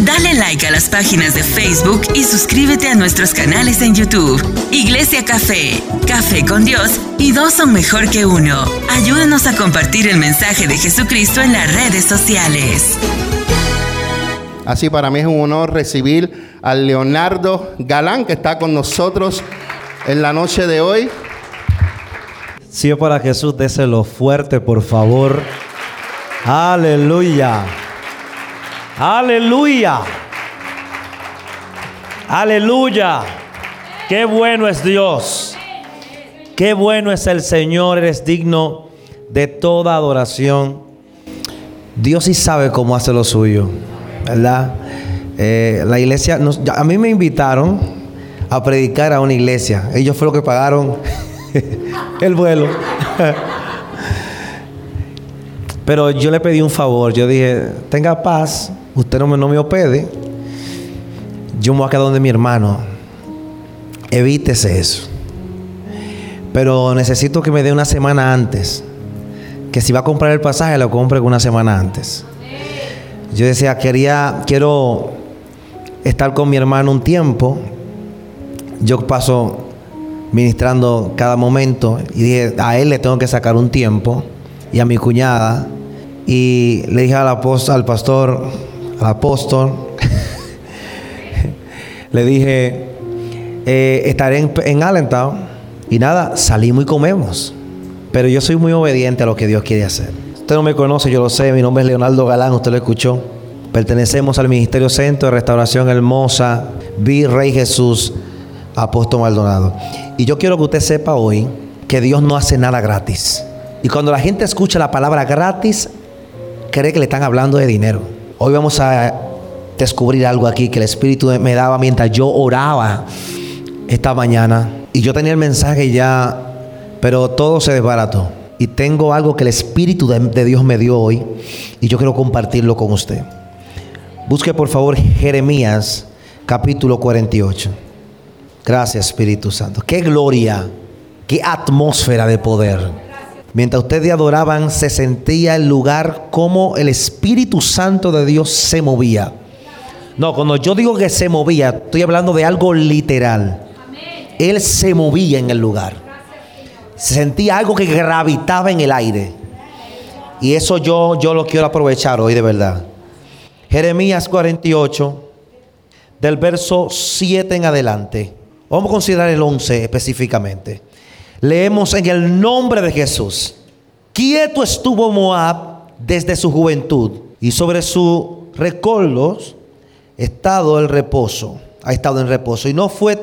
Dale like a las páginas de Facebook y suscríbete a nuestros canales en YouTube. Iglesia Café, Café con Dios y dos son mejor que uno. Ayúdanos a compartir el mensaje de Jesucristo en las redes sociales. Así para mí es un honor recibir al Leonardo Galán que está con nosotros en la noche de hoy. Si es para Jesús, déselo fuerte, por favor. Aleluya. Aleluya. Aleluya. Qué bueno es Dios. Qué bueno es el Señor. Eres digno de toda adoración. Dios sí sabe cómo hace lo suyo. ¿Verdad? Eh, la iglesia, a mí me invitaron a predicar a una iglesia. Ellos fueron los que pagaron el vuelo. Pero yo le pedí un favor. Yo dije, tenga paz, usted no me, no opede. Yo me voy a quedar donde mi hermano. Evítese eso. Pero necesito que me dé una semana antes. Que si va a comprar el pasaje, lo compre una semana antes. Yo decía, quería, quiero estar con mi hermano un tiempo. Yo paso ministrando cada momento y dije, a él le tengo que sacar un tiempo y a mi cuñada. Y le dije al, apóstol, al pastor, al apóstol, le dije, eh, estaré en, en Allentown y nada, salimos y comemos. Pero yo soy muy obediente a lo que Dios quiere hacer. Usted no me conoce, yo lo sé, mi nombre es Leonardo Galán, usted lo escuchó. Pertenecemos al Ministerio Centro de Restauración Hermosa, Vi Rey Jesús, Apóstol Maldonado. Y yo quiero que usted sepa hoy que Dios no hace nada gratis. Y cuando la gente escucha la palabra gratis, cree que le están hablando de dinero. Hoy vamos a descubrir algo aquí que el Espíritu me daba mientras yo oraba esta mañana. Y yo tenía el mensaje ya, pero todo se desbarató. Y tengo algo que el Espíritu de, de Dios me dio hoy y yo quiero compartirlo con usted. Busque por favor Jeremías capítulo 48. Gracias Espíritu Santo. Qué gloria, qué atmósfera de poder. Mientras ustedes adoraban, se sentía el lugar como el Espíritu Santo de Dios se movía. No, cuando yo digo que se movía, estoy hablando de algo literal. Él se movía en el lugar. Se sentía algo que gravitaba en el aire. Y eso yo, yo lo quiero aprovechar hoy de verdad. Jeremías 48, del verso 7 en adelante. Vamos a considerar el 11 específicamente. Leemos en el nombre de Jesús. Quieto estuvo Moab desde su juventud y sobre sus recoldos estado el reposo. Ha estado en reposo y no fue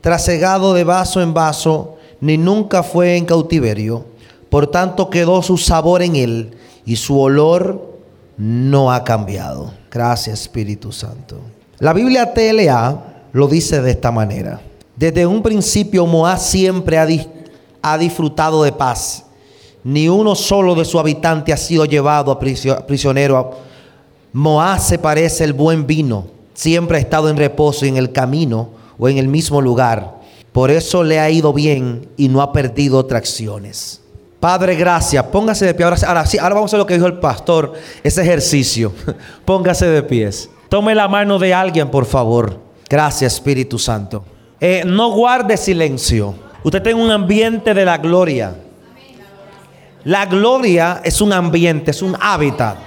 trasegado de vaso en vaso, ni nunca fue en cautiverio. Por tanto quedó su sabor en él y su olor no ha cambiado. Gracias Espíritu Santo. La Biblia TLA lo dice de esta manera. Desde un principio Moab siempre ha, di ha disfrutado de paz. Ni uno solo de sus habitantes ha sido llevado a prisionero. Moab se parece el buen vino. Siempre ha estado en reposo en el camino o en el mismo lugar. Por eso le ha ido bien y no ha perdido tracciones. Padre, gracias. Póngase de pie. Ahora, sí, ahora vamos a lo que dijo el pastor, ese ejercicio. Póngase de pies. Tome la mano de alguien, por favor. Gracias, Espíritu Santo. Eh, no guarde silencio. Usted tiene un ambiente de la gloria. La gloria es un ambiente, es un hábitat.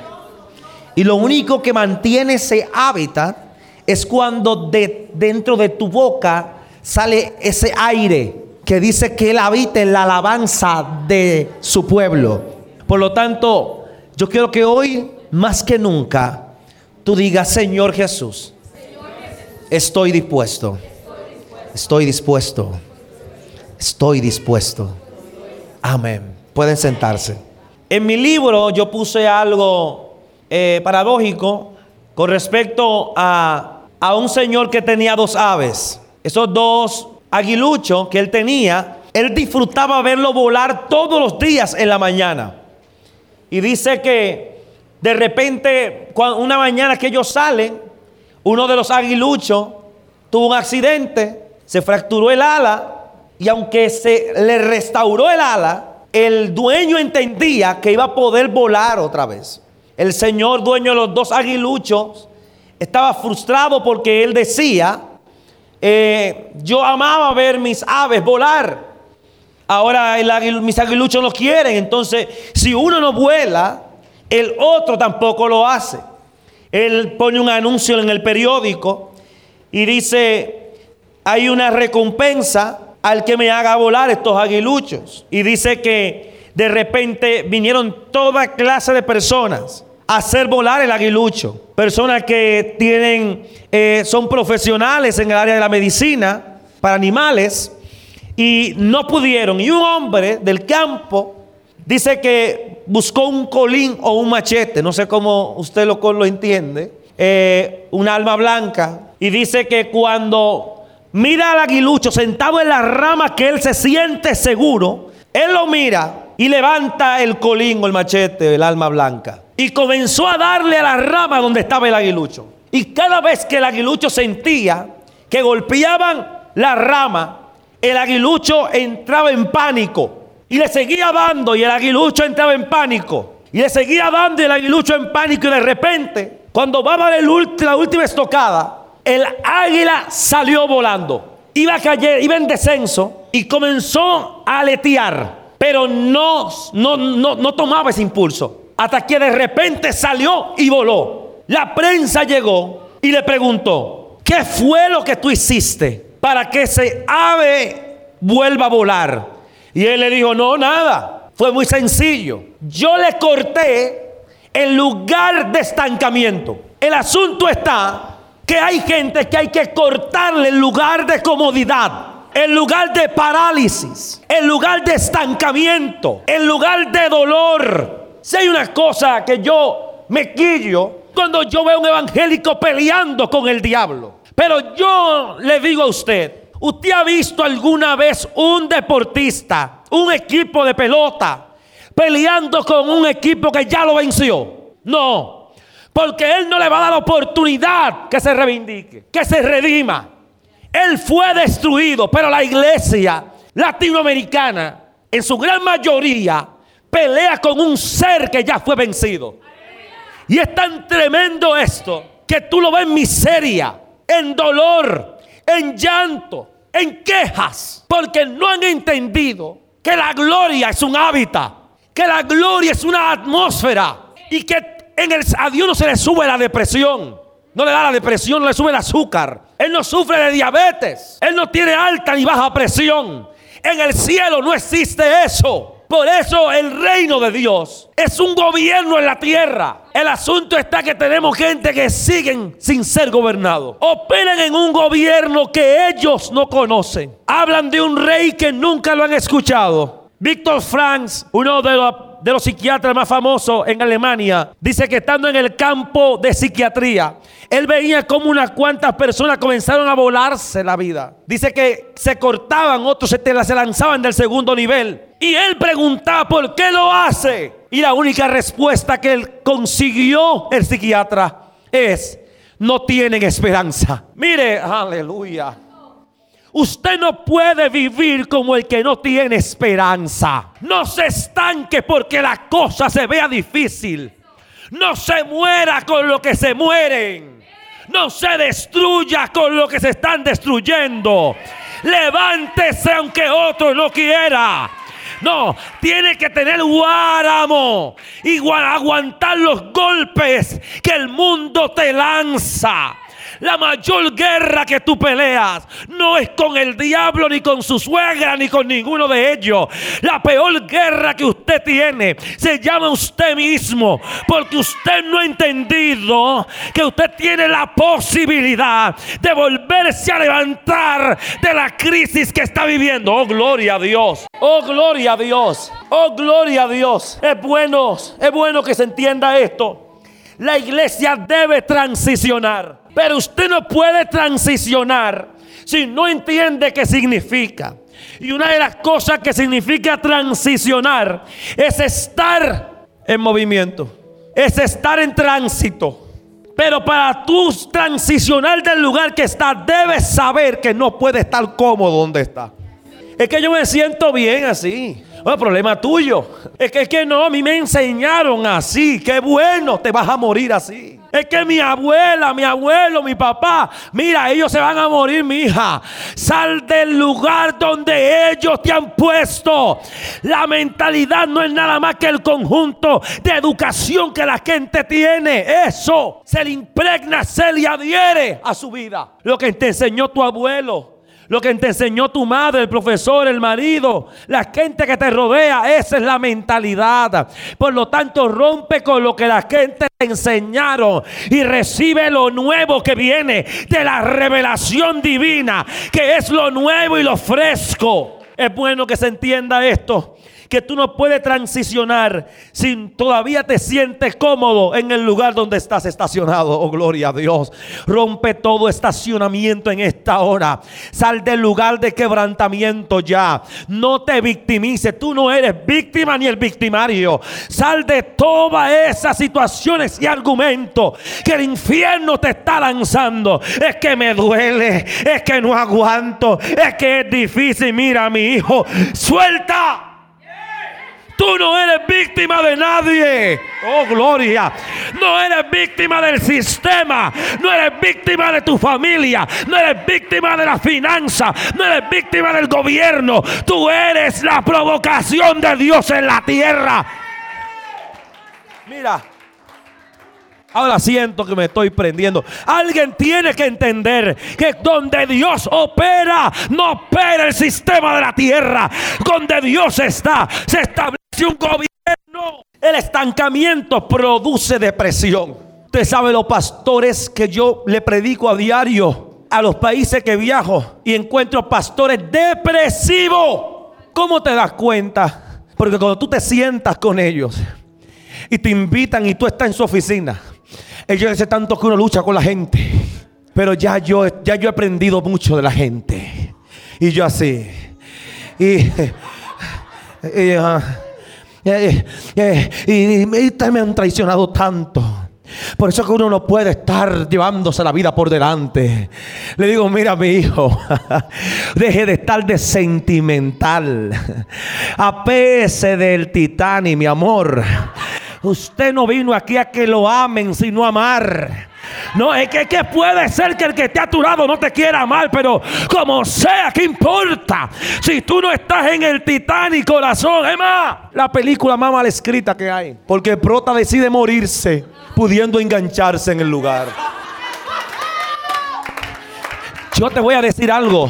Y lo único que mantiene ese hábitat es cuando de, dentro de tu boca sale ese aire que dice que Él habita en la alabanza de su pueblo. Por lo tanto, yo quiero que hoy, más que nunca, tú digas, Señor Jesús, estoy dispuesto, estoy dispuesto, estoy dispuesto. Amén. Pueden sentarse. En mi libro yo puse algo eh, paradójico con respecto a, a un señor que tenía dos aves. Esos dos aguilucho que él tenía, él disfrutaba verlo volar todos los días en la mañana. Y dice que de repente, una mañana que ellos salen, uno de los aguiluchos tuvo un accidente, se fracturó el ala y aunque se le restauró el ala, el dueño entendía que iba a poder volar otra vez. El señor dueño de los dos aguiluchos estaba frustrado porque él decía, eh, yo amaba ver mis aves volar. Ahora mis aguiluchos no quieren. Entonces, si uno no vuela, el otro tampoco lo hace. Él pone un anuncio en el periódico y dice, hay una recompensa al que me haga volar estos aguiluchos. Y dice que de repente vinieron toda clase de personas a hacer volar el aguilucho. Personas que tienen, eh, son profesionales en el área de la medicina para animales y no pudieron. Y un hombre del campo dice que buscó un colín o un machete, no sé cómo usted lo, lo entiende, eh, un alma blanca, y dice que cuando mira al aguilucho sentado en la rama que él se siente seguro, él lo mira y levanta el colín o el machete, el alma blanca, y comenzó a darle a la rama donde estaba el aguilucho. Y cada vez que el aguilucho sentía que golpeaban la rama, el aguilucho entraba en pánico y le seguía dando y el aguilucho entraba en pánico. Y le seguía dando y el aguilucho en pánico y de repente, cuando va a dar la última estocada, el águila salió volando. Iba a iba en descenso y comenzó a aletear, pero no, no, no, no tomaba ese impulso. Hasta que de repente salió y voló. La prensa llegó y le preguntó, ¿qué fue lo que tú hiciste para que ese ave vuelva a volar? Y él le dijo, no, nada. Fue muy sencillo. Yo le corté el lugar de estancamiento. El asunto está que hay gente que hay que cortarle el lugar de comodidad, el lugar de parálisis, el lugar de estancamiento, el lugar de dolor. Si hay una cosa que yo me quillo cuando yo veo un evangélico peleando con el diablo. Pero yo le digo a usted, ¿usted ha visto alguna vez un deportista, un equipo de pelota, peleando con un equipo que ya lo venció? No. Porque Él no le va a dar oportunidad que se reivindique, que se redima. Él fue destruido, pero la iglesia latinoamericana, en su gran mayoría, pelea con un ser que ya fue vencido. Y es tan tremendo esto que tú lo ves en miseria, en dolor, en llanto, en quejas, porque no han entendido que la gloria es un hábitat, que la gloria es una atmósfera y que en el, a Dios no se le sube la depresión. No le da la depresión, no le sube el azúcar. Él no sufre de diabetes. Él no tiene alta ni baja presión. En el cielo no existe eso. Por eso el reino de Dios es un gobierno en la tierra. El asunto está que tenemos gente que siguen sin ser gobernados. Operan en un gobierno que ellos no conocen. Hablan de un rey que nunca lo han escuchado. Víctor Franz, uno de los de los psiquiatras más famosos en Alemania, dice que estando en el campo de psiquiatría, él veía como unas cuantas personas comenzaron a volarse la vida. Dice que se cortaban, otros se, se lanzaban del segundo nivel. Y él preguntaba, ¿por qué lo hace? Y la única respuesta que él consiguió, el psiquiatra, es, no tienen esperanza. Mire, aleluya. Usted no puede vivir como el que no tiene esperanza. No se estanque porque la cosa se vea difícil. No se muera con lo que se mueren. No se destruya con lo que se están destruyendo. Levántese aunque otro no quiera. No, tiene que tener guáramo y aguantar los golpes que el mundo te lanza. La mayor guerra que tú peleas no es con el diablo, ni con su suegra, ni con ninguno de ellos. La peor guerra que usted tiene se llama usted mismo. Porque usted no ha entendido que usted tiene la posibilidad de volverse a levantar de la crisis que está viviendo. Oh, gloria a Dios. Oh, gloria a Dios. Oh, gloria a Dios. Es bueno, es bueno que se entienda esto. La iglesia debe transicionar. Pero usted no puede transicionar si no entiende qué significa. Y una de las cosas que significa transicionar es estar en movimiento. Es estar en tránsito. Pero para tú transicionar del lugar que está, debes saber que no puede estar cómodo donde está. Es que yo me siento bien así. El problema tuyo. Es que, es que no, a mí me enseñaron así. Qué bueno, te vas a morir así. Es que mi abuela, mi abuelo, mi papá, mira, ellos se van a morir, mi hija. Sal del lugar donde ellos te han puesto. La mentalidad no es nada más que el conjunto de educación que la gente tiene. Eso se le impregna, se le adhiere a su vida. Lo que te enseñó tu abuelo lo que te enseñó tu madre, el profesor, el marido, la gente que te rodea, esa es la mentalidad. Por lo tanto, rompe con lo que la gente te enseñaron y recibe lo nuevo que viene de la revelación divina, que es lo nuevo y lo fresco. Es bueno que se entienda esto que tú no puedes transicionar si todavía te sientes cómodo en el lugar donde estás estacionado. Oh, gloria a Dios. Rompe todo estacionamiento en esta hora. Sal del lugar de quebrantamiento ya. No te victimices. Tú no eres víctima ni el victimario. Sal de todas esas situaciones y argumentos que el infierno te está lanzando. Es que me duele. Es que no aguanto. Es que es difícil. Mira, mi hijo. Suelta. Tú no eres víctima de nadie. Oh, gloria. No eres víctima del sistema. No eres víctima de tu familia. No eres víctima de la finanza. No eres víctima del gobierno. Tú eres la provocación de Dios en la tierra. Mira. Ahora siento que me estoy prendiendo. Alguien tiene que entender que donde Dios opera, no opera el sistema de la tierra. Donde Dios está, se establece un gobierno. El estancamiento produce depresión. Usted sabe los pastores que yo le predico a diario a los países que viajo y encuentro pastores depresivos. ¿Cómo te das cuenta? Porque cuando tú te sientas con ellos y te invitan y tú estás en su oficina, ellos dicen tanto que uno lucha con la gente. Pero ya yo, ya yo he aprendido mucho de la gente. Y yo así. Y, y, ah, eh, eh, y, me han traicionado tanto. Por eso que uno no puede estar llevándose la vida por delante. Le digo, mira mi hijo, deje de estar de sentimental. Apese del Titanic, mi amor. Usted no vino aquí a que lo amen, sino amar. No, es que, que, puede ser que el que te ha lado no te quiera mal, pero como sea, ¿qué importa? Si tú no estás en el Titanic, corazón, es más, la película más mal escrita que hay. Porque Prota decide morirse pudiendo engancharse en el lugar. Yo te voy a decir algo.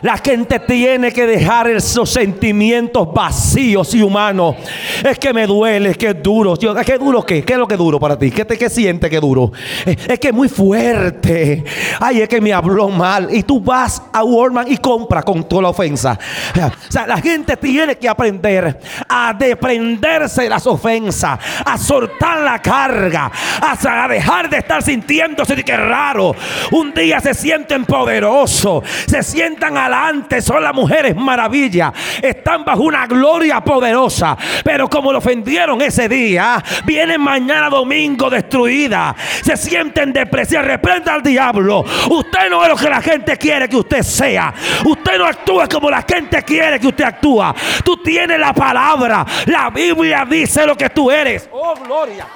La gente tiene que dejar esos sentimientos vacíos y humanos. Es que me duele, es que es duro. ¿Es que duro qué? ¿Qué es lo que es duro para ti? ¿Qué, te, qué siente que es duro? Es, que es muy fuerte. Ay, es que me habló mal. Y tú vas a Walmart y compras con toda la ofensa. O sea, la gente tiene que aprender a desprenderse de las ofensas, a soltar la carga, a, dejar de estar sintiéndose de que raro. Un día se sienten poderosos, se sientan a son las mujeres maravilla. Están bajo una gloria poderosa. Pero como lo ofendieron ese día, vienen mañana domingo destruida. Se sienten depresión. Reprenda al diablo. Usted no es lo que la gente quiere que usted sea. Usted no actúa como la gente quiere que usted actúa. Tú tienes la palabra. La Biblia dice lo que tú eres. Oh, gloria.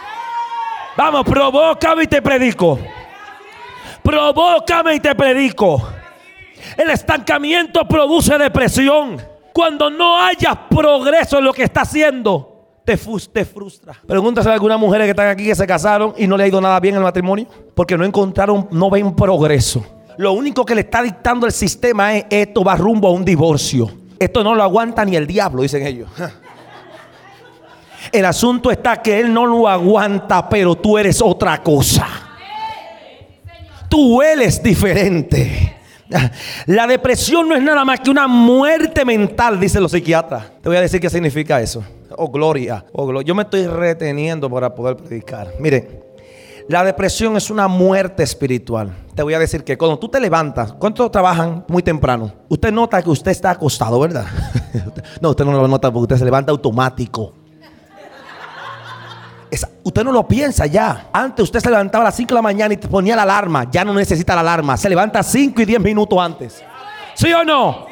Vamos, provócame y te predico. Provócame y te predico. El estancamiento produce depresión. Cuando no haya progreso en lo que está haciendo, te, frustra. Pregúntase a algunas mujeres que están aquí que se casaron y no le ha ido nada bien en el matrimonio. Porque no encontraron, no ven progreso. Lo único que le está dictando el sistema es esto va rumbo a un divorcio. Esto no lo aguanta ni el diablo, dicen ellos. El asunto está que él no lo aguanta, pero tú eres otra cosa. Tú eres diferente. La depresión no es nada más que una muerte mental, dicen los psiquiatras. Te voy a decir qué significa eso. Oh, gloria. Oh, gloria. Yo me estoy reteniendo para poder predicar. Mire, la depresión es una muerte espiritual. Te voy a decir que cuando tú te levantas, ¿cuántos trabajan muy temprano? Usted nota que usted está acostado, ¿verdad? no, usted no lo nota porque usted se levanta automático usted no lo piensa ya. Antes usted se levantaba a las 5 de la mañana y te ponía la alarma. Ya no necesita la alarma. Se levanta 5 y 10 minutos antes. ¿Sí o no?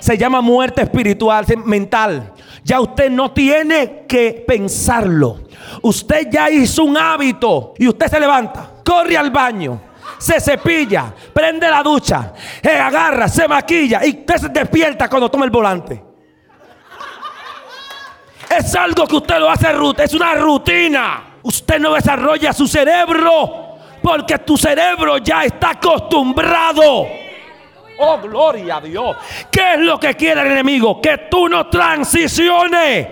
Se llama muerte espiritual, mental. Ya usted no tiene que pensarlo. Usted ya hizo un hábito y usted se levanta, corre al baño, se cepilla, prende la ducha, se agarra, se maquilla y usted se despierta cuando toma el volante. Es algo que usted lo hace, es una rutina. Usted no desarrolla su cerebro porque tu cerebro ya está acostumbrado. Oh, gloria a Dios. ¿Qué es lo que quiere el enemigo? Que tú no transiciones.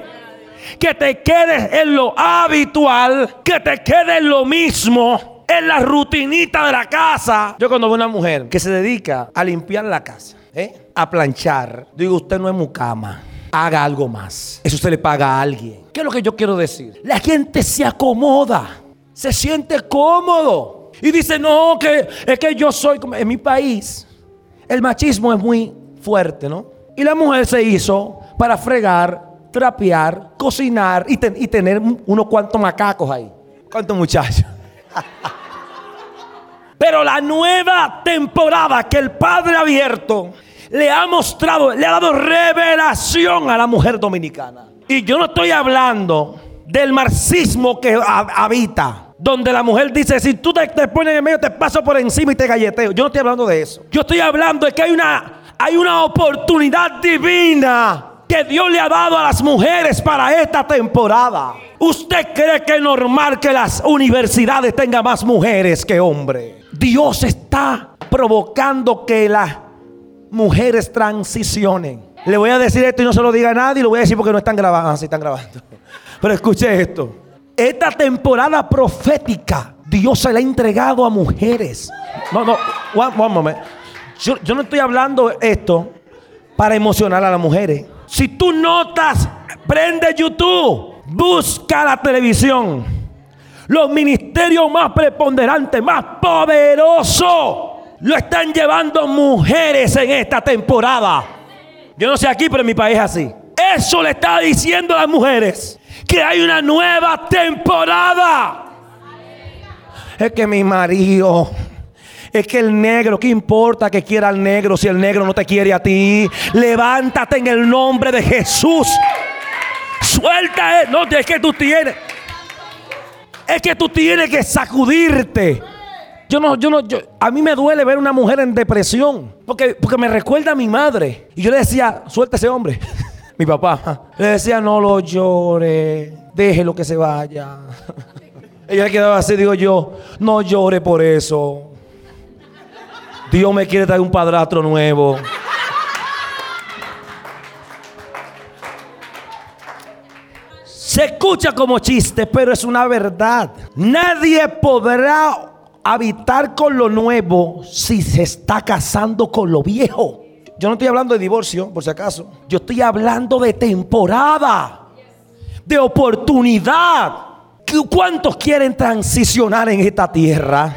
Que te quedes en lo habitual. Que te quedes en lo mismo. En la rutinita de la casa. Yo cuando veo una mujer que se dedica a limpiar la casa. ¿eh? A planchar. Digo, usted no es mucama. Haga algo más. Eso se le paga a alguien. ¿Qué es lo que yo quiero decir? La gente se acomoda. Se siente cómodo. Y dice, no, que es que yo soy como en mi país el machismo es muy fuerte, ¿no? Y la mujer se hizo para fregar, trapear, cocinar y, tener unos cuantos macacos ahí. ¿Cuántos muchachos? Pero la nueva temporada que el Padre ha abierto le ha mostrado, le ha dado revelación a la mujer dominicana. Y yo no estoy hablando del marxismo que habita donde la mujer dice, si tú te, pones en medio, te paso por encima y te galleteo. Yo no estoy hablando de eso. Yo estoy hablando de que hay una, hay una oportunidad divina que Dios le ha dado a las mujeres para esta temporada. ¿Usted cree que es normal que las universidades tengan más mujeres que hombres? Dios está provocando que las mujeres transicionen. Le voy a decir esto y no se lo diga a nadie, lo voy a decir porque no están grabando. Ah, sí están grabando. Pero escuche esto. Esta temporada profética, Dios se la ha entregado a mujeres. No, no, one, moment. Yo, yo no estoy hablando esto para emocionar a las mujeres. Si tú notas, prende YouTube, busca la televisión. Los ministerios más preponderantes, más poderosos, lo están llevando mujeres en esta temporada. Yo no sé aquí, pero en mi país es así. Eso le está diciendo a las mujeres que hay una nueva temporada. Es que mi marido, es que el negro, ¿qué importa que quiera el negro si el negro no te quiere a ti? Levántate en el nombre de Jesús. Suelta, no, es que tú tienes, es que tú tienes que sacudirte. Yo no, yo no, yo, a mí me duele ver una mujer en depresión porque, porque me recuerda a mi madre. Y yo le decía, suelta ese hombre. mi papá, le decía, no lo llore, déjelo que se vaya. Ella quedaba así, digo yo, no llore por eso. Dios me quiere dar un padrastro nuevo. Se escucha como chiste, pero es una verdad. Nadie podrá habitar con lo nuevo si se está casando con lo viejo. Yo no estoy hablando de divorcio, por si acaso. Yo estoy hablando de temporada, de oportunidad. ¿Cuántos quieren transicionar en esta tierra?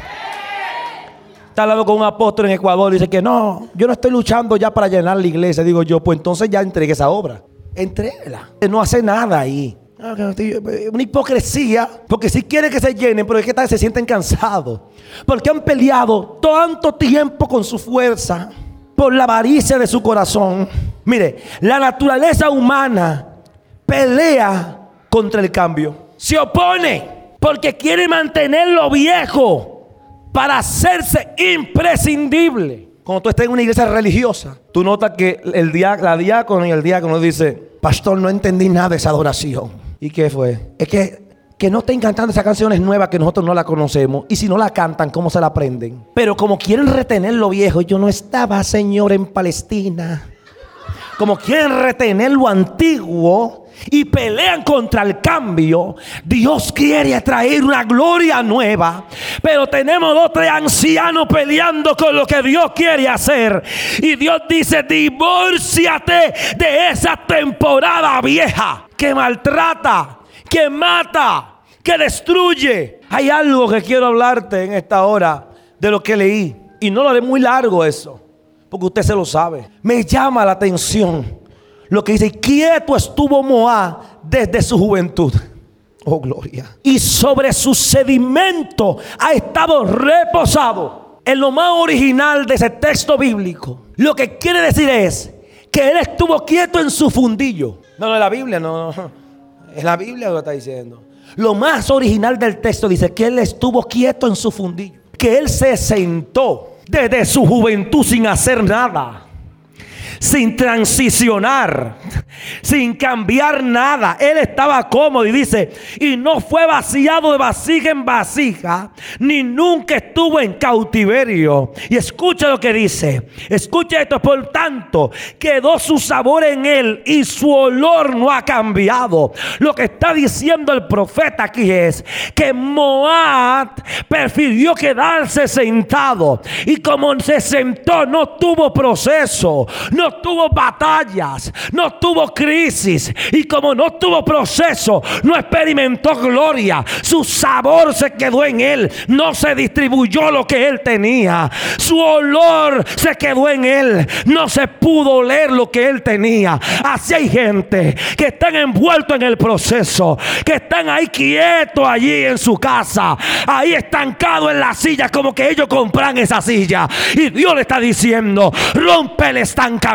Está hablando con un apóstol en Ecuador y dice que no, yo no estoy luchando ya para llenar la iglesia. Digo yo, pues entonces ya entregué esa obra. Entréguela. No hace nada ahí. Una hipocresía, porque si quieren que se llenen, pero es que se sienten cansados. Porque han peleado tanto tiempo con su fuerza por la avaricia de su corazón. Mire, la naturaleza humana pelea contra el cambio. Se opone porque quiere mantener lo viejo para hacerse imprescindible. Cuando tú estás en una iglesia religiosa, tú notas que el la diácono y el diácono dice, pastor, no entendí nada de esa adoración. ¿Y qué fue? Es que que no estén cantando esas canciones nuevas que nosotros no la conocemos. Y si no la cantan, ¿cómo se la aprenden? Pero como quieren retener lo viejo, yo no estaba, Señor, en Palestina. Como quieren retener lo antiguo y pelean contra el cambio, Dios quiere traer una gloria nueva. Pero tenemos dos, tres ancianos peleando con lo que Dios quiere hacer. Y Dios dice, divórciate de esa temporada vieja que maltrata que mata, que destruye. Hay algo que quiero hablarte en esta hora de lo que leí. Y no lo haré muy largo eso, porque usted se lo sabe. Me llama la atención lo que dice, quieto estuvo Moab desde su juventud. Oh, gloria. Y sobre su sedimento ha estado reposado. En lo más original de ese texto bíblico, lo que quiere decir es que él estuvo quieto en su fundillo. No, no, es la Biblia, no, no. Es la Biblia lo que está diciendo. Lo más original del texto dice que él estuvo quieto en su fundillo. Que él se sentó desde su juventud sin hacer nada sin transicionar, sin cambiar nada. Él estaba cómodo y dice, y no fue vaciado de vasija en vasija, ni nunca estuvo en cautiverio. Y escucha lo que dice, escucha esto, por tanto, quedó su sabor en él y su olor no ha cambiado. Lo que está diciendo el profeta aquí es que Moab prefirió quedarse sentado y como se sentó no tuvo proceso, no tuvo batallas, no tuvo crisis y como no tuvo proceso, no experimentó gloria. Su sabor se quedó en él, no se distribuyó lo que él tenía. Su olor se quedó en él, no se pudo oler lo que él tenía. Así hay gente que están envueltos en el proceso, que están ahí quietos allí en su casa, ahí estancados en la silla como que ellos compran esa silla. Y Dios le está diciendo, rompe el estancamiento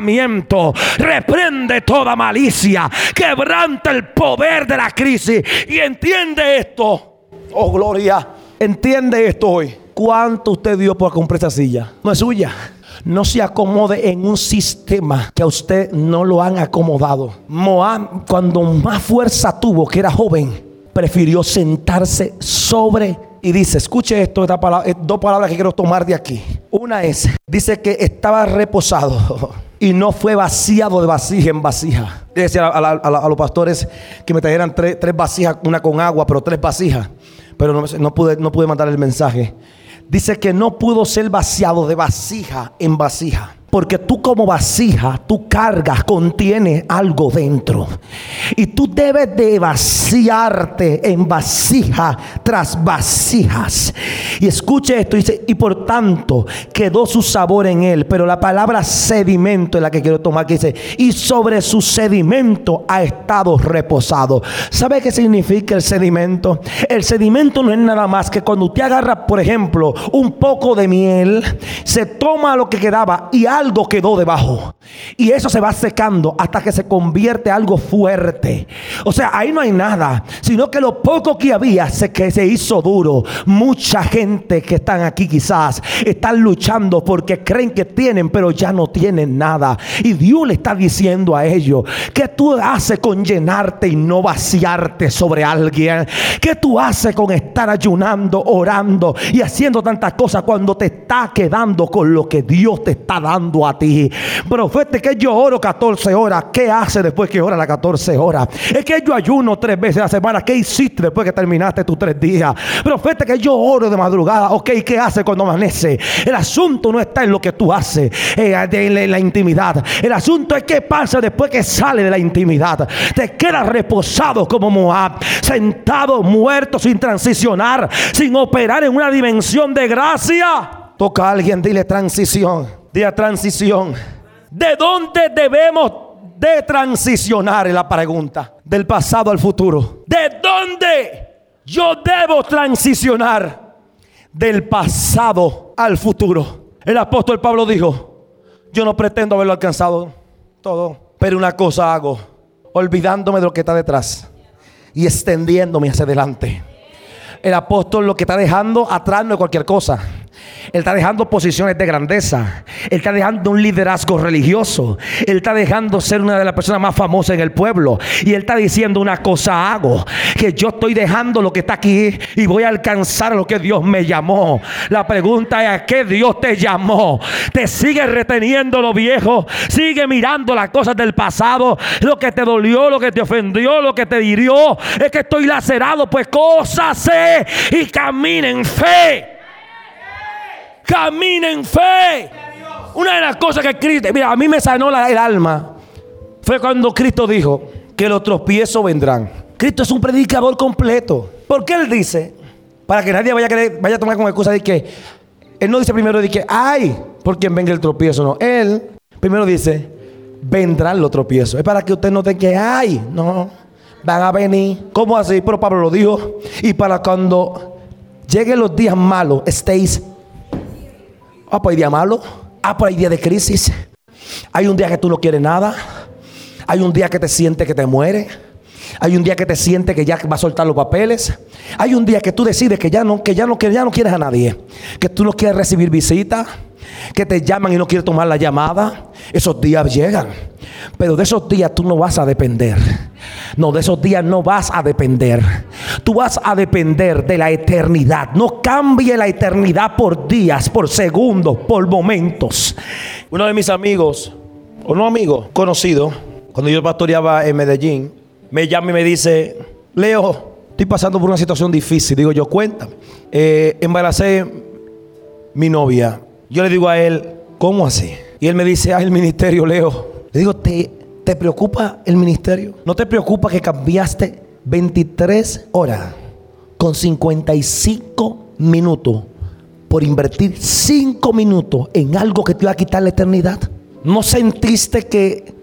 reprende toda malicia, quebranta el poder de la crisis y entiende esto. Oh, gloria, entiende esto hoy. ¿Cuánto usted dio por comprar esa silla? No es suya. No se acomode en un sistema que a usted no lo han acomodado. Moab, cuando más fuerza tuvo, que era joven, prefirió sentarse sobre y dice, escuche esto, dos palabras que quiero tomar de aquí. Una es, dice que estaba reposado y no fue vaciado de vasija en vasija. decía a, los pastores que me trajeran tres, vasijas, una con agua, pero tres vasijas. Pero no, pude, no pude mandar el mensaje. Dice que no pudo ser vaciado de vasija en vasija. Porque tú como vasija, tú cargas, contiene algo dentro. Y tú debes de vaciarte en vasija tras vasijas. Y escuche esto, dice, y por tanto quedó su sabor en él. Pero la palabra sedimento es la que quiero tomar, que dice, y sobre su sedimento ha estado reposado. ¿Sabe qué significa el sedimento? El sedimento no es nada más que cuando usted agarra, por ejemplo, un poco de miel, se toma lo que quedaba y algo quedó debajo. Y eso se va secando hasta que se convierte algo fuerte. O sea, ahí no hay nada, sino que lo poco que había se, que se hizo duro. Mucha gente que están aquí quizás están luchando porque creen que tienen, pero ya no tienen nada. Y Dios le está diciendo a ellos, ¿qué tú haces con llenarte y no vaciarte sobre alguien? ¿Qué tú haces con estar ayunando, orando y haciendo tantas cosas cuando te está quedando con lo que Dios te está dando? A ti. Profeta, que yo oro 14 horas. ¿Qué hace después que ora las 14 horas? Es que yo ayuno tres veces a la semana. ¿Qué hiciste después que terminaste tus tres días? Profeta, que yo oro de madrugada. Ok, ¿qué hace cuando amanece? El asunto no está en lo que tú haces, eh, en la intimidad. El asunto es qué pasa después que sale de la intimidad. Te quedas reposado como Moab, sentado, muerto, sin transicionar, sin operar en una dimensión de gracia. Toca a alguien, dile transición de transición. ¿De dónde debemos de transicionar? Es la pregunta. Del pasado al futuro. ¿De dónde yo debo transicionar? Del pasado al futuro. El apóstol Pablo dijo, yo no pretendo haberlo alcanzado todo, pero una cosa hago, olvidándome de lo que está detrás y extendiéndome hacia adelante. El apóstol lo que está dejando atrás no es cualquier cosa. Él está dejando posiciones de grandeza. Él está dejando un liderazgo religioso. Él está dejando ser una de las personas más famosas en el pueblo. Y él está diciendo una cosa hago. Que yo estoy dejando lo que está aquí y voy a alcanzar lo que Dios me llamó. La pregunta es a qué Dios te llamó. Te sigue reteniendo lo viejo. Sigue mirando las cosas del pasado. Lo que te dolió, lo que te ofendió, lo que te hirió. Es que estoy lacerado. Pues cosas sé y camina en fe. Camina en fe. Una de las cosas que Cristo, mira, a mí me sanó el alma fue cuando Cristo dijo que los tropiezos vendrán. Cristo es un predicador completo. ¿Por qué él dice? Para que nadie vaya a, querer, tomar como excusa de que él no dice primero de que ay, por quien venga el tropiezo, no. Él primero dice, vendrán los tropiezos. Es para que usted no tenga que ay, no, van a venir. ¿Cómo así? Pero Pablo lo dijo. Y para cuando lleguen los días malos, estéis Ah, pues hay día malo. Ah, pues hay día de crisis. Hay un día que tú no quieres nada. Hay un día que te sientes que te muere. Hay un día que te sientes que ya va a soltar los papeles. Hay un día que tú decides que ya no, que ya no, que ya no quieres a nadie. Que tú no quieres recibir visitas. Que te llaman y no quieres tomar la llamada. Esos días llegan. Pero de esos días tú no vas a depender. No, de esos días no vas a depender. Tú vas a depender de la eternidad. No cambie la eternidad por días, por segundos, por momentos. Uno de mis amigos, o no amigo, conocido, cuando yo pastoreaba en Medellín, me llama y me dice, Leo, estoy pasando por una situación difícil. Digo yo, cuéntame. Eh, embaracé mi novia. Yo le digo a él, ¿cómo así? Y él me dice, ah, el ministerio, Leo. Le digo, ¿te, ¿te preocupa el ministerio? ¿No te preocupa que cambiaste 23 horas con 55 minutos por invertir 5 minutos en algo que te iba a quitar la eternidad? ¿No sentiste que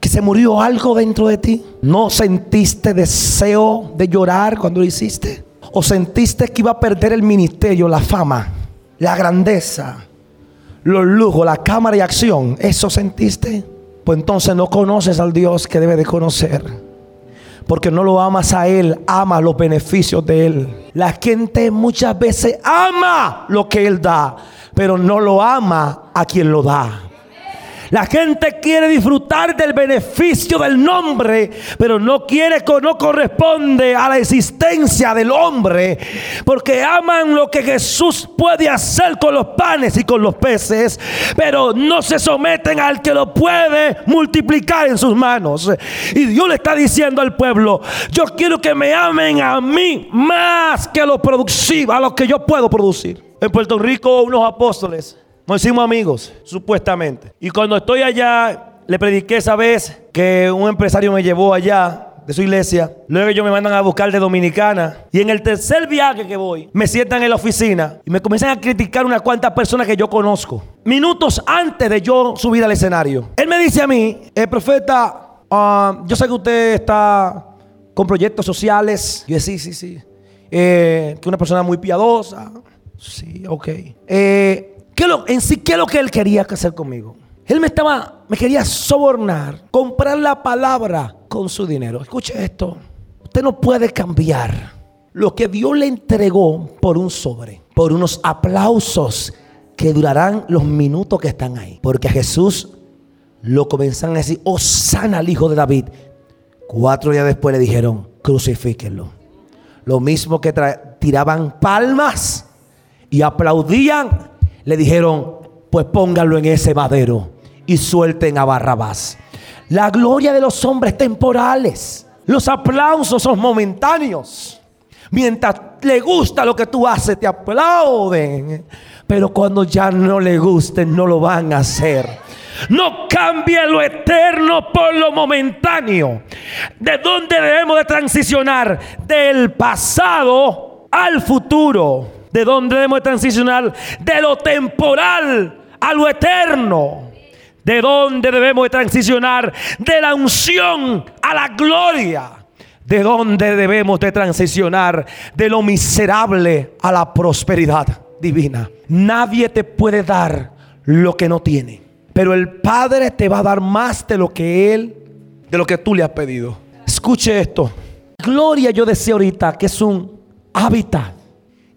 que se murió algo dentro de ti? ¿No sentiste deseo de llorar cuando lo hiciste? ¿O sentiste que iba a perder el ministerio, la fama, la grandeza, los lujos, la cámara y acción? ¿Eso sentiste? Pues entonces no conoces al Dios que debe de conocer. Porque no lo amas a Él, ama los beneficios de Él. La gente muchas veces ama lo que Él da, pero no lo ama a quien lo da. La gente quiere disfrutar del beneficio del nombre, pero no quiere, no corresponde a la existencia del hombre, porque aman lo que Jesús puede hacer con los panes y con los peces, pero no se someten al que lo puede multiplicar en sus manos. Y Dios le está diciendo al pueblo, yo quiero que me amen a mí más que a lo productivo, a lo que yo puedo producir. En Puerto Rico unos apóstoles nos hicimos amigos, supuestamente. Y cuando estoy allá, le prediqué esa vez que un empresario me llevó allá de su iglesia. Luego ellos me mandan a buscar de Dominicana. Y en el tercer viaje que voy, me sientan en la oficina y me comienzan a criticar unas cuantas personas que yo conozco. Minutos antes de yo subir al escenario. Él me dice a mí, el profeta, ah, yo sé que usted está con proyectos sociales. Yo decía, sí, sí, sí. Eh, que una persona muy piadosa. Sí, ok. Eh, en sí, ¿qué es lo que él quería hacer conmigo? Él me estaba, me quería sobornar, comprar la palabra con su dinero. Escuche esto. Usted no puede cambiar lo que Dios le entregó por un sobre, por unos aplausos que durarán los minutos que están ahí. Porque a Jesús lo comenzaron a decir, oh sana al hijo de David. Cuatro días después le dijeron, crucifíquenlo. Lo mismo que tiraban palmas y aplaudían le dijeron, pues pónganlo en ese madero y suelten a Barrabás. La gloria de los hombres temporales, los aplausos son momentáneos. Mientras le gusta lo que tú haces, te aplauden. Pero cuando ya no le gusten, no lo van a hacer. No cambie lo eterno por lo momentáneo. ¿De dónde debemos de transicionar? Del pasado al futuro. ¿De dónde debemos transicionar? De lo temporal a lo eterno. ¿De dónde debemos de transicionar? De la unción a la gloria. ¿De dónde debemos de transicionar? De lo miserable a la prosperidad divina. Nadie te puede dar lo que no tiene. Pero el Padre te va a dar más de lo que Él, de lo que tú le has pedido. Escuche esto. Gloria yo decía ahorita que es un hábitat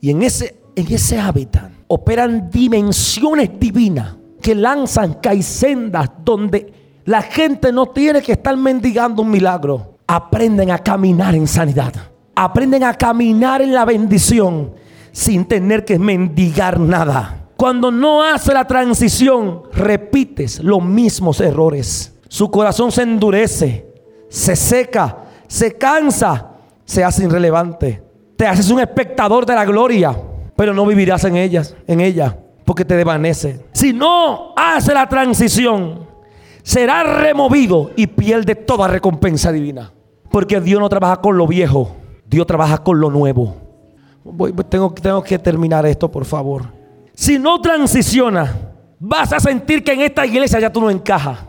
y en ese, en ese hábitat operan dimensiones divinas que lanzan caicendas donde la gente no tiene que estar mendigando un milagro. Aprenden a caminar en sanidad. Aprenden a caminar en la bendición sin tener que mendigar nada. Cuando no hace la transición, repites los mismos errores. Su corazón se endurece, se seca, se cansa, se hace irrelevante te haces un espectador de la gloria, pero no vivirás en ellas, en ella, porque te desvanece. Si no hace la transición, será removido y pierde toda recompensa divina. Porque Dios no trabaja con lo viejo, Dios trabaja con lo nuevo. tengo, tengo que terminar esto, por favor. Si no transiciona, vas a sentir que en esta iglesia ya tú no encajas.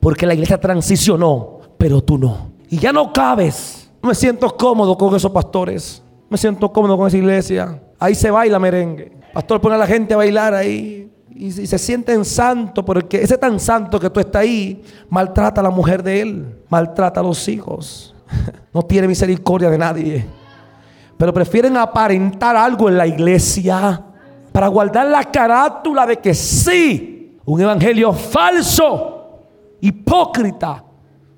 Porque la iglesia transicionó, pero tú no. Y ya no cabes. No me siento cómodo con esos pastores. Me siento cómodo con esa iglesia. Ahí se baila merengue. Pastor pone a la gente a bailar ahí. y, y se sienten santos, porque ese tan santo que tú estás ahí, maltrata a la mujer de él, maltrata a los hijos, no tiene misericordia de nadie. Pero prefieren aparentar algo en la iglesia para guardar la carátula de que sí, un evangelio falso, hipócrita,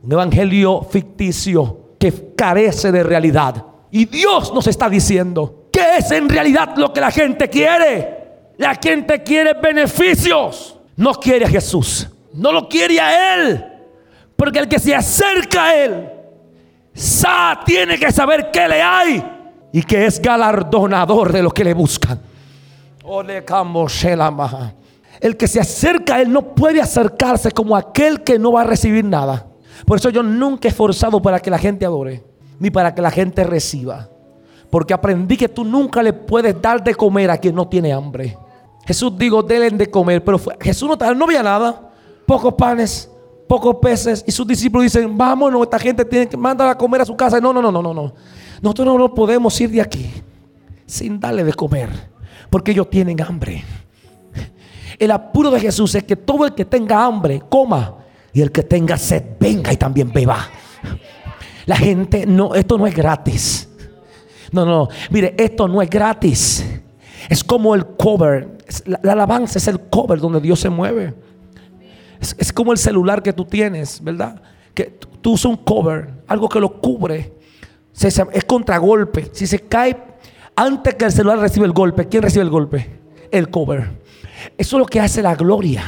un evangelio ficticio que carece de realidad. Y Dios nos está diciendo que es en realidad lo que la gente quiere. La gente quiere beneficios. No quiere a Jesús. No lo quiere a Él. Porque el que se acerca a Él, sa tiene que saber qué le hay. Y que es galardonador de los que le buscan. El que se acerca a Él no puede acercarse como aquel que no va a recibir nada. Por eso yo nunca he forzado para que la gente adore, ni para que la gente reciba. Porque aprendí que tú nunca le puedes dar de comer a quien no tiene hambre. Jesús dijo, denle de comer, pero Jesús no, no había nada. Pocos panes, pocos peces. Y sus discípulos dicen, vámonos, esta gente tiene que mandar a comer a su casa. No, no, no, no, no, no. Nosotros no, no podemos ir de aquí sin darle de comer, porque ellos tienen hambre. El apuro de Jesús es que todo el que tenga hambre coma y el que tenga sed venga y también beba. La gente no, esto no es gratis. No, no, mire, esto no es gratis. Es como el cover. La, la alabanza es el cover donde Dios se mueve. Es, como el celular que tú tienes, ¿verdad? Que tú, usas un cover, algo que lo cubre. Es contragolpe. Si se cae antes que el celular recibe el golpe, ¿quién recibe el golpe? El cover. Eso es lo que hace la gloria.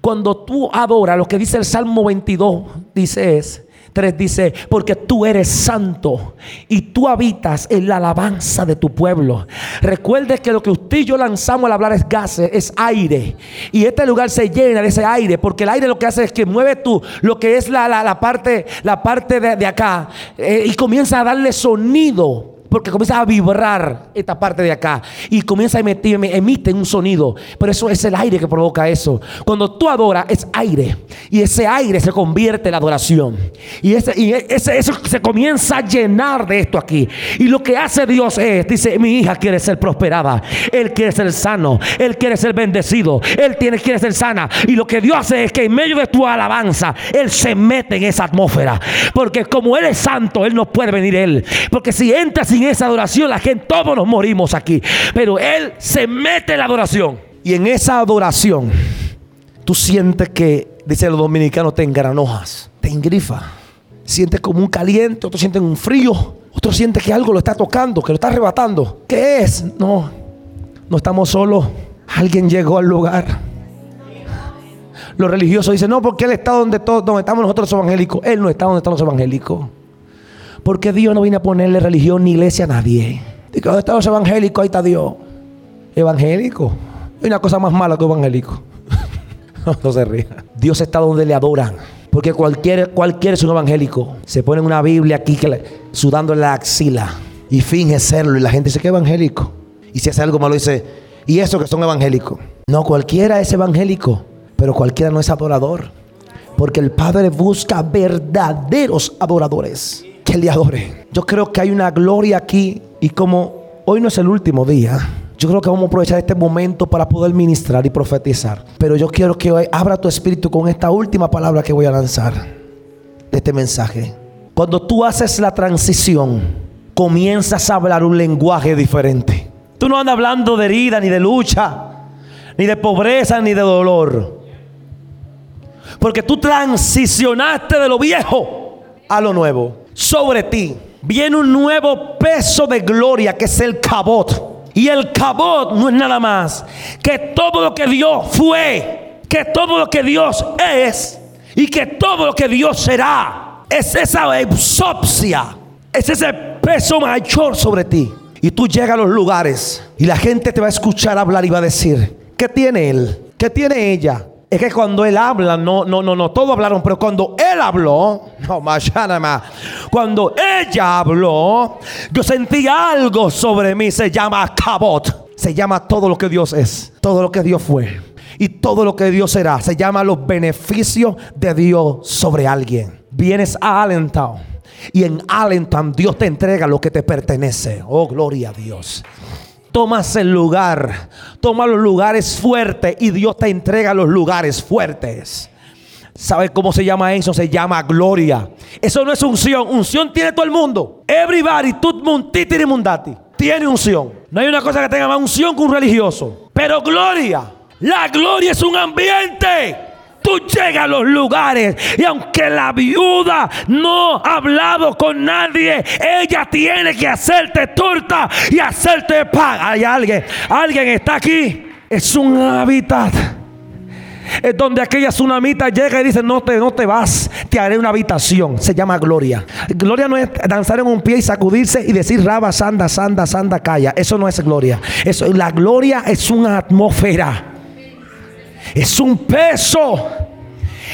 Cuando tú adoras, lo que dice el Salmo 22, dice es, 3 dice, porque tú eres santo y tú habitas en la alabanza de tu pueblo. Recuerde que lo que usted y yo lanzamos al hablar es gases, es aire. Y este lugar se llena de ese aire, porque el aire lo que hace es que mueve tú lo que es la, la- la parte, la parte de, de acá eh, y comienza a darle sonido. Porque comienza a vibrar esta parte de acá y comienza a emitir, emite un sonido. Pero eso es el aire que provoca eso. Cuando tú adoras es aire y ese aire se convierte en adoración. Y, ese, eso se comienza a llenar de esto aquí. Y lo que hace Dios es, dice, mi hija quiere ser prosperada. Él quiere ser sano. Él quiere ser bendecido. Él tiene, quiere ser sana. Y lo que Dios hace es que en medio de tu alabanza, Él se mete en esa atmósfera. Porque como Él es santo, Él no puede venir Él. Porque si entra sin esa adoración, la gente, todos nos morimos aquí. Pero Él se mete en la adoración. Y en esa adoración, tú sientes que, dice los dominicanos, te engranojas, te engrifa. Sientes como un caliente, otros sienten un frío, otros sienten que algo lo está tocando, que lo está arrebatando. ¿Qué es? No, no estamos solos. Alguien llegó al lugar. Los religiosos dicen, no, porque Él está donde, todos, donde estamos nosotros los evangélicos. Él no está donde están los evangélicos. Porque Dios no viene a ponerle religión ni iglesia a nadie. Dice, ¿dónde están los evangélicos? Ahí está Dios. Evangélico. Hay una cosa más mala que evangélico. no, se ría. Dios está donde le adoran. Porque cualquier, cualquier es un evangélico. Se pone una Biblia aquí sudando en la axila. Y finge serlo. Y la gente dice que evangélico. Y si hace algo malo dice, y eso que son evangélicos. No, cualquiera es evangélico. Pero cualquiera no es adorador. Porque el Padre busca verdaderos adoradores que le adoren. Yo creo que hay una gloria aquí y como hoy no es el último día, yo creo que vamos a aprovechar este momento para poder ministrar y profetizar. Pero yo quiero que hoy abra tu espíritu con esta última palabra que voy a lanzar de este mensaje. Cuando tú haces la transición, comienzas a hablar un lenguaje diferente. Tú no andas hablando de herida, ni de lucha, ni de pobreza, ni de dolor. Porque tú transicionaste de lo viejo a lo nuevo. Sobre ti viene un nuevo peso de gloria que es el cabot. Y el cabot no es nada más que todo lo que Dios fue, que todo lo que Dios es y que todo lo que Dios será. Es esa exopsia, es ese peso mayor sobre ti. Y tú llegas a los lugares y la gente te va a escuchar hablar y va a decir, ¿qué tiene él? ¿Qué tiene ella? Es que cuando él habla, no, no, no, no, todos hablaron, pero cuando él habló, no, más, nada más. Cuando ella habló, yo sentí algo sobre mí, se llama cabot, se llama todo lo que Dios es, todo lo que Dios fue y todo lo que Dios será, se llama los beneficios de Dios sobre alguien. Vienes a Allentown y en Allentown Dios te entrega lo que te pertenece. Oh, gloria a Dios tomas el lugar, toma los lugares fuertes y Dios te entrega los lugares fuertes. ¿Sabes cómo se llama eso? Se llama gloria. Eso no es unción. Unción tiene todo el mundo. Everybody, titiri mundati. Tiene unción. No hay una cosa que tenga más unción que un religioso. Pero gloria. La gloria es un ambiente. Tú llegas a los lugares y aunque la viuda no ha hablado con nadie, ella tiene que hacerte torta y hacerte pan. Hay alguien, alguien está aquí. Es un hábitat es donde aquella tsunamita llega y dice, no te, no te vas, te haré una habitación. Se llama gloria. Gloria no es danzar en un pie y sacudirse y decir, raba, sanda, sanda, sanda, calla. Eso no es gloria. Eso, la gloria es una atmósfera. Es un peso.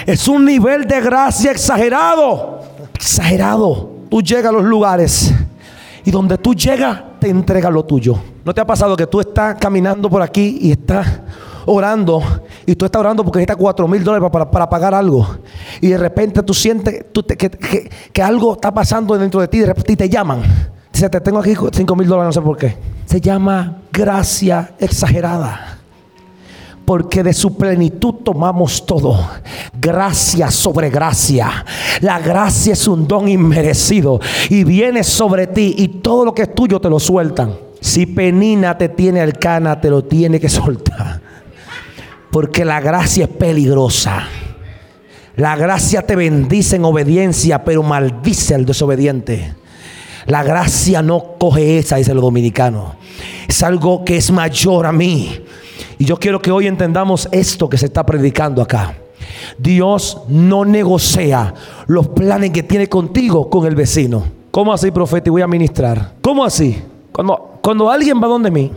Es un nivel de gracia exagerado. Exagerado. Tú llegas a los lugares y donde tú llegas te entrega lo tuyo. ¿No te ha pasado que tú estás caminando por aquí y estás orando y tú estás orando porque necesitas cuatro mil dólares para, pagar algo y de repente tú sientes que, algo está pasando dentro de ti de repente te llaman. Dice, te tengo aquí cinco mil dólares, no sé por qué. Se llama gracia exagerada. Porque de su plenitud tomamos todo. Gracia sobre gracia. La gracia es un don inmerecido. Y viene sobre ti. Y todo lo que es tuyo te lo sueltan. Si Penina te tiene el cana, te lo tiene que soltar. Porque la gracia es peligrosa. La gracia te bendice en obediencia, pero maldice al desobediente. La gracia no coge esa, dice los dominicanos. Es algo que es mayor a mí. Y yo quiero que hoy entendamos esto que se está predicando acá. Dios no negocia los planes que tiene contigo con el vecino. ¿Cómo así, profeta? Y voy a ministrar. ¿Cómo así? Cuando, cuando alguien va donde mí,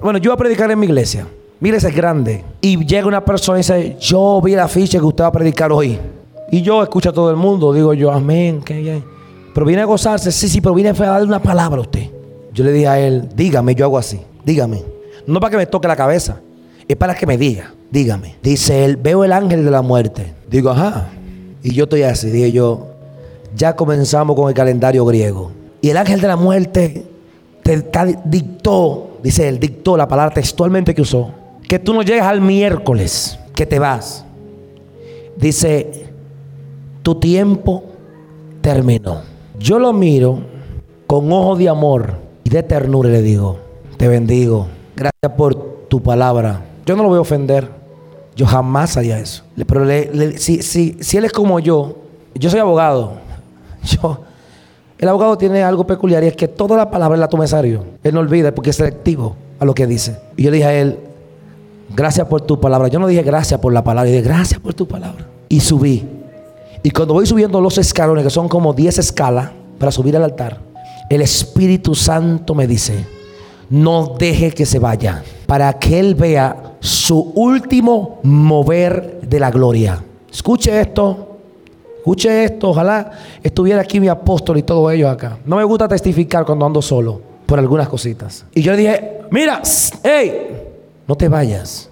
bueno, yo voy a predicar en mi iglesia. Mire, es grande. Y llega una persona y dice, yo vi la ficha que usted va a predicar hoy. Y yo escucho a todo el mundo, digo yo, amén, que bien. Pero viene a gozarse, sí, sí, pero viene a darle una palabra a usted. Yo le dije a él, dígame, yo hago así, dígame. No para que me toque la cabeza, es para que me diga, dígame. Dice él, veo el ángel de la muerte. Digo, ajá. Y yo estoy así, dije yo, ya comenzamos con el calendario griego. Y el ángel de la muerte te dictó, dice él, dictó la palabra textualmente que usó que tú no llegas al miércoles, que te vas. Dice, tu tiempo terminó. Yo lo miro con ojos de amor y de ternura y le digo, te bendigo. Gracias por tu palabra. Yo no lo voy a ofender. Yo jamás haría eso. Pero si, él es como yo, yo soy abogado. Yo, el abogado tiene algo peculiar y es que toda la palabra la toma en serio. Él no olvida porque es selectivo a lo que dice. Y yo le dije a él, gracias por tu palabra. Yo no dije gracias por la palabra, dije gracias por tu palabra. Y subí. Y cuando voy subiendo los escalones, que son como 10 escalas para subir al altar, el Espíritu Santo me dice, no deje que se vaya, para que Él vea su último mover de la gloria. Escuche esto. Escuche esto, ojalá estuviera aquí mi apóstol y todo ello acá. No me gusta testificar cuando ando solo por algunas cositas. Y yo le dije, mira, hey, no te vayas.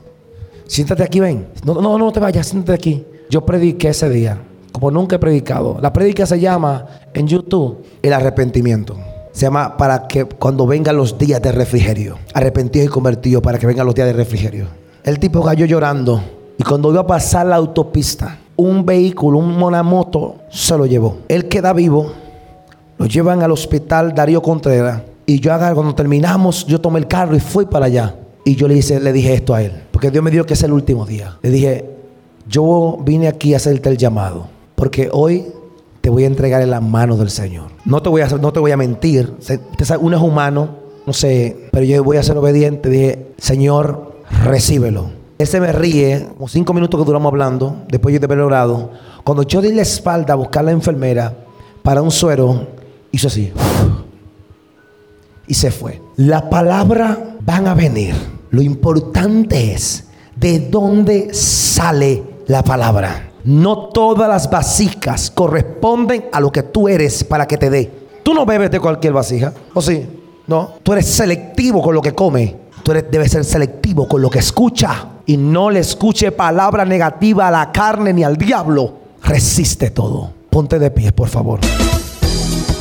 Siéntate aquí, ven. No, no, no te vayas, siéntate aquí. Yo prediqué ese día, como nunca he predicado. La predica se llama en YouTube el arrepentimiento. Se llama para que cuando vengan los días de refrigerio. Arrepentido y convertido para que vengan los días de refrigerio. El tipo cayó llorando. Y cuando iba a pasar la autopista, un vehículo, un monamoto, se lo llevó. Él queda vivo. Lo llevan al hospital Darío Contreras. Y yo, cuando terminamos, yo tomé el carro y fui para allá. Y yo le, hice, le dije esto a él, porque Dios me dijo que es el último día. Le dije, yo vine aquí a hacerte el llamado, porque hoy te voy a entregar en las manos del Señor. No te voy a, no te voy a mentir, uno es humano, no sé, pero yo voy a ser obediente. Dije, Señor, recíbelo. Ese me ríe, como cinco minutos que duramos hablando, después yo haber orado. Cuando yo di la espalda a buscar a la enfermera para un suero, hizo así. Y se fue. La palabra van a venir. Lo importante es de dónde sale la palabra. No todas las vasijas corresponden a lo que tú eres para que te dé. Tú no bebes de cualquier vasija, ¿o sí? No, tú eres selectivo con lo que come. Tú eres, debes ser selectivo con lo que escucha. Y no le escuche palabra negativa a la carne ni al diablo. Resiste todo. Ponte de pie, por favor.